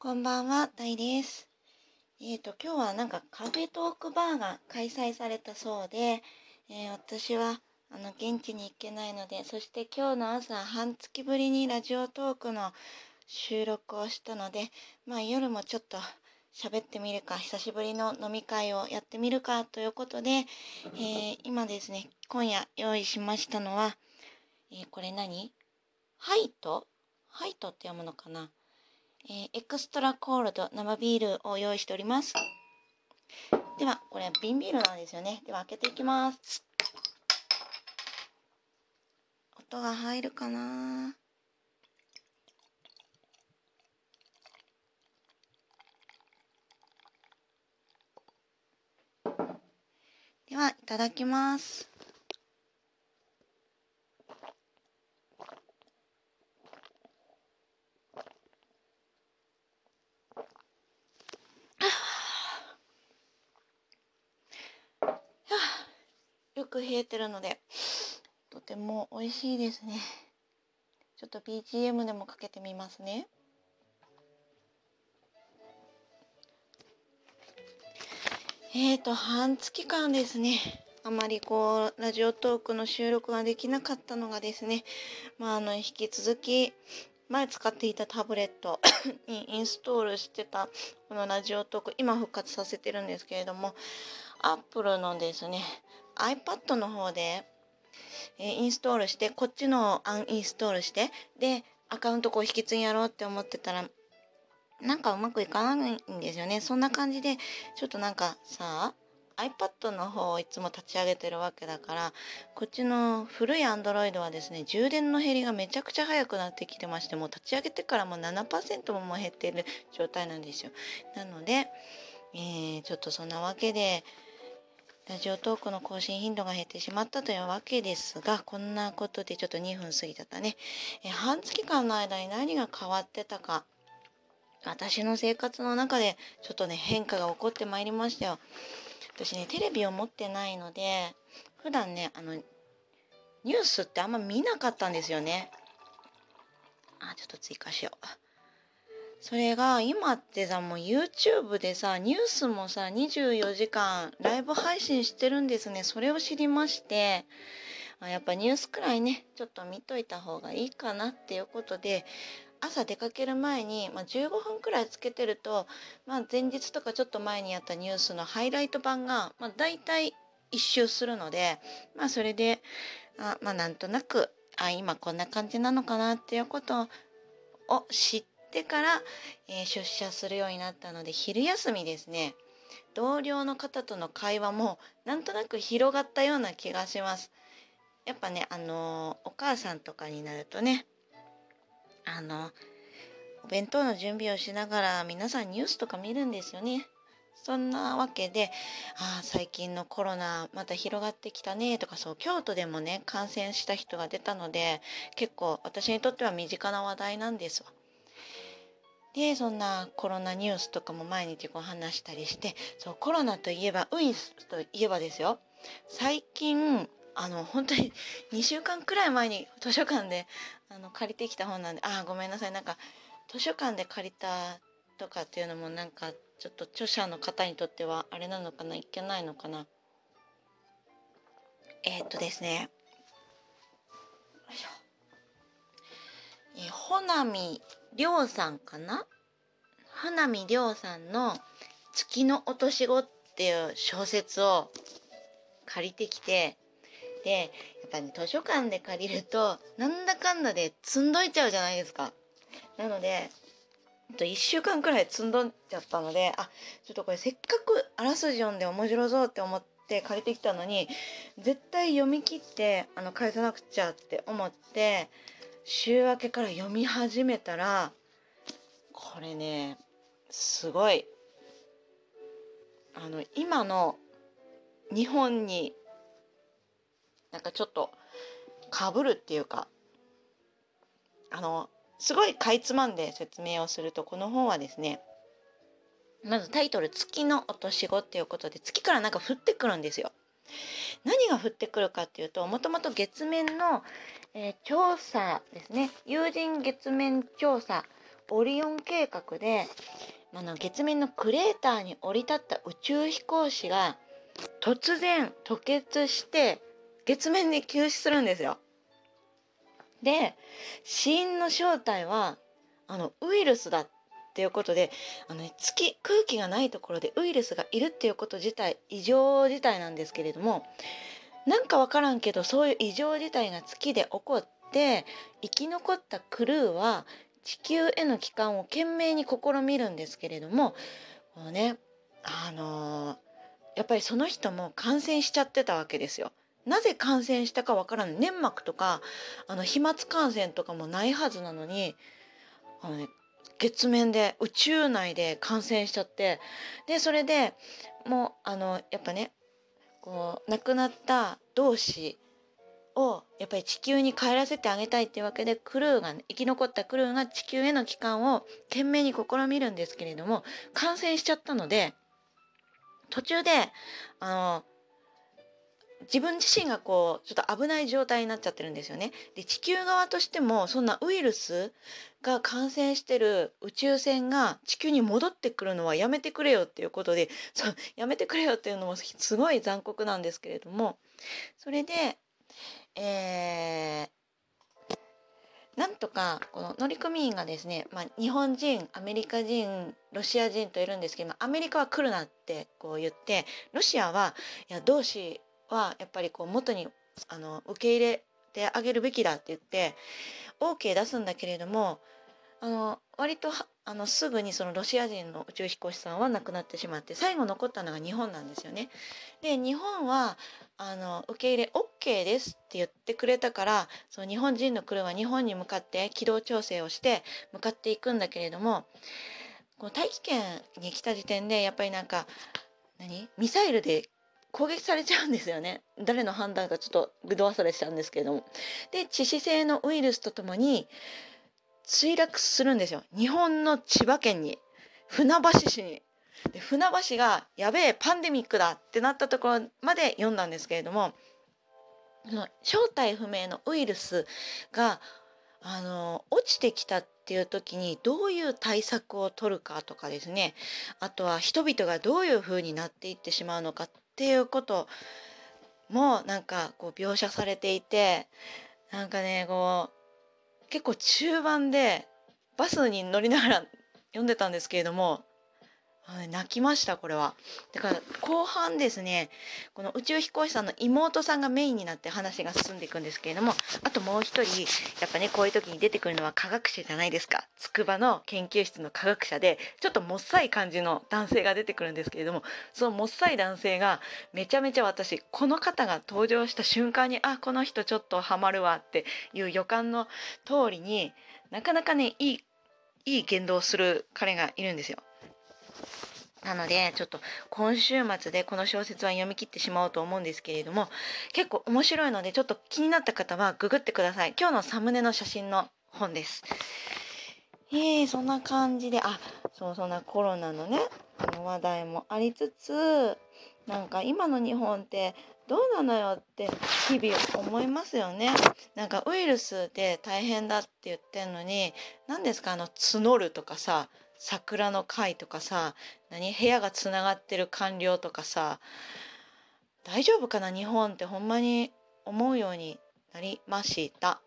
こんばんは、タイです。えっ、と、今日はなんかカフェトークバーが開催されたそうで、えー私はあの現地に行けないので、そして今日の朝半月ぶりにラジオトークの収録をしたので、まあ夜もちょっと喋ってみるか、久しぶりの飲み会をやってみるかということで、えー今ですね、今夜用意しましたのは、えこれ何？ハイト？ハイトって読むのかな？えーエクストラコールド生ビールを用意しております。では、これは瓶ビールなんですよね。では、開けていきます。音が入るかなでは、いただきます。よく冷えてるので、とても美味しいですね。ちょっと BGM でもかけてみますね。えーと、半月間ですね。あまりこう、ラジオトークの収録ができなかったのがですね、まあ、あの、引き続き、前使っていたタブレット にインストールしてたこのラジオトーク、今復活させてるんですけれども、アップルのですね、iPad の方で、えーインストールして、こっちのをアンインストールして、で、アカウントこう引き継ぎやろうって思ってたら、なんかうまくいかないんですよね。そんな感じで、ちょっとなんかさ、iPad の方をいつも立ち上げてるわけだから、こっちの古い Android はですね、充電の減りがめちゃくちゃ早くなってきてまして、もう立ち上げてからもう7%ももう減ってる状態なんですよ。なので、えーちょっとそんなわけで、ラジオトークの更新頻度が減ってしまったというわけですが、こんなことでちょっと2分過ぎちゃったね。え半月間の間に何が変わってたか、私の生活の中でちょっとね、変化が起こってまいりましたよ。私ね、テレビを持ってないので、普段ね、あの、ニュースってあんま見なかったんですよね。あ、ちょっと追加しよう。それが今ってさもう YouTube でさニュースもさ24時間ライブ配信してるんですね。それを知りましてやっぱニュースくらいねちょっと見といた方がいいかなっていうことで朝出かける前に、まあ、15分くらいつけてると、まあ、前日とかちょっと前にやったニュースのハイライト版が、まあ、大体一周するので、まあ、それであ、まあ、なんとなくあ今こんな感じなのかなっていうことを知っててから、えー出社するようになったので昼休みですね。同僚の方との会話もなんとなく広がったような気がします。やっぱねあのーお母さんとかになるとねあのお弁当の準備をしながら皆さんニュースとか見るんですよね。そんなわけで、ああ、最近のコロナまた広がってきたねとか、そう、京都でもね、感染した人が出たので、結構私にとっては身近な話題なんですわ。で、そんなコロナニュースとかも毎日こう話したりして、そう、コロナといえば、ウイルスといえばですよ。最近、あの、本当に 2週間くらい前に図書館であの借りてきた本なんで、あ、ごめんなさい。なんか、図書館で借りたとかっていうのもなんか、ちょっと著者の方にとってはあれなのかないけないのかな。えー、っとですね。よいしょ。えー、ほなみりょうさんかな？花見りょうさんの「月の落とし子」っていう小説を借りてきてでやっぱね図書館で借りるとなんだかんだで積んどいちゃうじゃないですか。なので1週間くらい積んどんじゃったのであちょっとこれせっかくあらすじ読んで面白そうって思って借りてきたのに絶対読み切ってあの返さなくちゃって思って週明けから読み始めたらこれねすごいあの今の日本になんかちょっとかぶるっていうかあのすごいかいつまんで説明をするとこの本はですねまずタイトル「月の落とし子」っていうことで月からなんか降ってくるんですよ。何が降ってくるかっていうともともと月面の、えー調査ですね有人月面調査オリオン計画であの月面のクレーターに降り立った宇宙飛行士が突然吐血して月面に急死するんですよ。で死因の正体はあのウイルスだっていうことであの、ね、月空気がないところでウイルスがいるっていうこと自体異常事態なんですけれどもなんか分からんけどそういう異常事態が月で起こって生き残ったクルーは地球への帰還を懸命に試みるんですけれどもこのねあのー、やっぱりその人も感染しちゃってたわけですよ。なぜ感染したかわからない粘膜とかあの飛沫感染とかもないはずなのにあの、ね、月面で宇宙内で感染しちゃってでそれでもうあのやっぱねこう亡くなった同士をやっぱり地球に帰らせてあげたいっていうわけでクルーが、生き残ったクルーが地球への帰還を懸命に試みるんですけれども感染しちゃったので途中であの自分自身がこうちょっと危ない状態になっちゃってるんですよね。で地球側としてもそんなウイルスが感染してる宇宙船が地球に戻ってくるのはやめてくれよっていうことで そうやめてくれよっていうのもすごい残酷なんですけれどもそれで、えー、なんとかこの乗組員がですね、まあ、日本人アメリカ人ロシア人といるんですけど、アメリカは来るなってこう言ってロシアはいや同志はやっぱりこう元にあの受け入れてあげるべきだって言って OK 出すんだけれどもあの割とあのすぐにそのロシア人の宇宙飛行士さんは亡くなってしまって最後残ったのが日本なんですよね。で日本はあの受け入れ OK ですって言ってくれたからその日本人のクルーは日本に向かって軌道調整をして向かっていくんだけれどもこの大気圏に来た時点でやっぱりなんか何？ミサイルで攻撃されちゃうんですよね。誰の判断かちょっとぐど忘れしちゃうんですけれども。で致死性のウイルスとともに墜落するんですよ。日本の千葉県に。船橋市に。で船橋がやべえパンデミックだってなったところまで読んだんですけれども正体不明のウイルスがあの落ちてきたっていう時にどういう対策を取るかとかですね。あとは人々がどういうふうになっていってしまうのか。っていうこともなんかこう描写されていてなんかねこう結構中盤でバスに乗りながら読んでたんですけれどもはい泣きましたこれはだから後半ですねこの宇宙飛行士さんの妹さんがメインになって話が進んでいくんですけれどもあともう一人やっぱねこういう時に出てくるのは科学者じゃないですか筑波の研究室の科学者でちょっともっさい感じの男性が出てくるんですけれどもそのもっさい男性がめちゃめちゃ私この方が登場した瞬間にあこの人ちょっとハマるわっていう予感の通りになかなかねいいいい言動をする彼がいるんですよ。なのでちょっと今週末でこの小説は読み切ってしまおうと思うんですけれども結構面白いのでちょっと気になった方はググってください。今日のサムネの写真の本です。えー、そんな感じであそうそんなコロナのねあの話題もありつつなんか今の日本ってどうなのよって日々思いますよね。なんかウイルスで大変だって言ってんのに何ですか？あの募るとかさ桜の会とかさ何部屋がつながってる官僚とかさ大丈夫かな日本ってほんまに思うようになりました。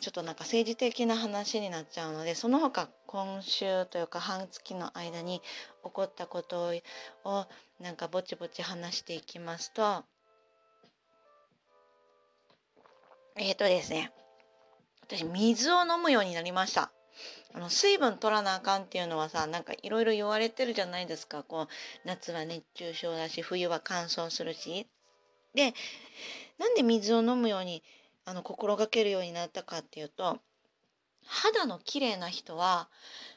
ちょっとなんか政治的な話になっちゃうのでその他今週というか半月の間に起こったことをなんかぼちぼち話していきますと。えっ、ー、とですね。私水を飲むようになりました。あの水分取らなあかんっていうのはさなんかいろいろ言われてるじゃないですか。こう夏は熱中症だし冬は乾燥するし。でなんで水を飲むようにあの心がけるようになったかっていうと肌の綺麗な人は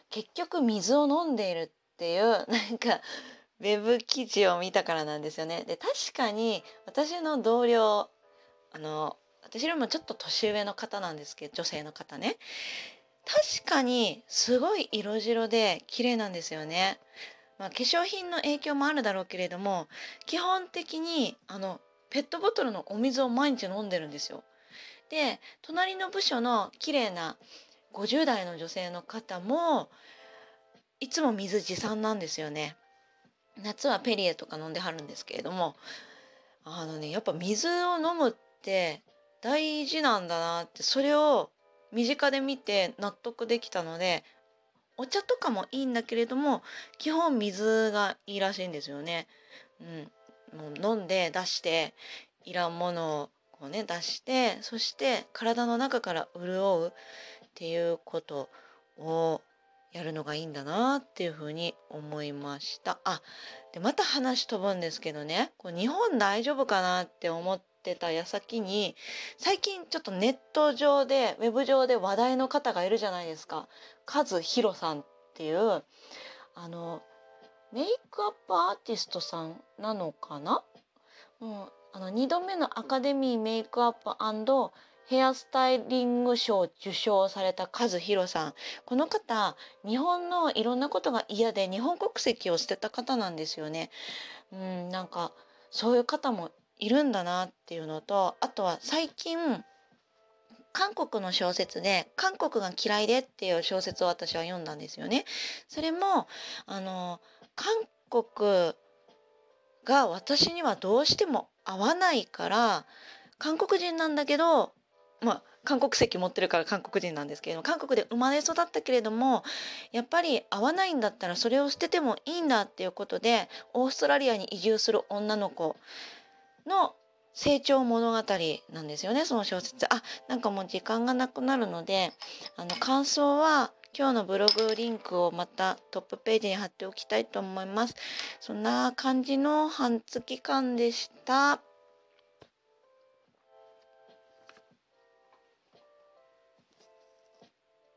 結局水を飲んでいるっていうなんかウェブ記事を見たからなんですよね。で確かに私の同僚あの私よりもちょっと年上の方なんですけど女性の方ね。かにすごい色白で綺麗なんですよね。まあ、化粧品の影響もあるだろうけれども基本的にあのペットボトルのお水を毎日飲んでるんですよ。で隣の部署の綺麗な50代の女性の方もいつも水持参なんですよね。夏はペリエとか飲んではるんですけれどもあのねやっぱ水を飲むって大事なんだなってそれを身近で見て納得できたのでお茶とかもいいんだけれども基本水がいいらしいんですよね。うん、もう飲んで出していらんものをこうね出してそして体の中から潤うっていうことをやるのがいいんだなっていうふうに思いました。あでまた話飛ぶんですけどねこう日本大丈夫かなって思ってた矢先に最近ちょっとネット上でウェブ上で話題の方がいるじゃないですか。カズヒロさんっていうあのメイクアップアーティストさんなのかな、うん、あの2度目のアカデミーメイクアップヘアスタイリング賞受賞されたカズヒロさんこの方日本のいろんなことが嫌で日本国籍を捨てた方なんですよね。うん、なんかそういう方もいるんだなっていうのとあとは最近韓国の小説で「韓国が嫌いで」っていう小説を私は読んだんですよね。それもあの韓国が私にはどうしても合わないから韓国人なんだけどまあ韓国籍持ってるから韓国人なんですけれども韓国で生まれ育ったけれどもやっぱり合わないんだったらそれを捨ててもいいんだっていうことでオーストラリアに移住する女の子の成長物語なんですよねその小説あなんかもう時間がなくなるのであの感想は今日のブログリンクをまたトップページに貼っておきたいと思いますそんな感じの半月間でした。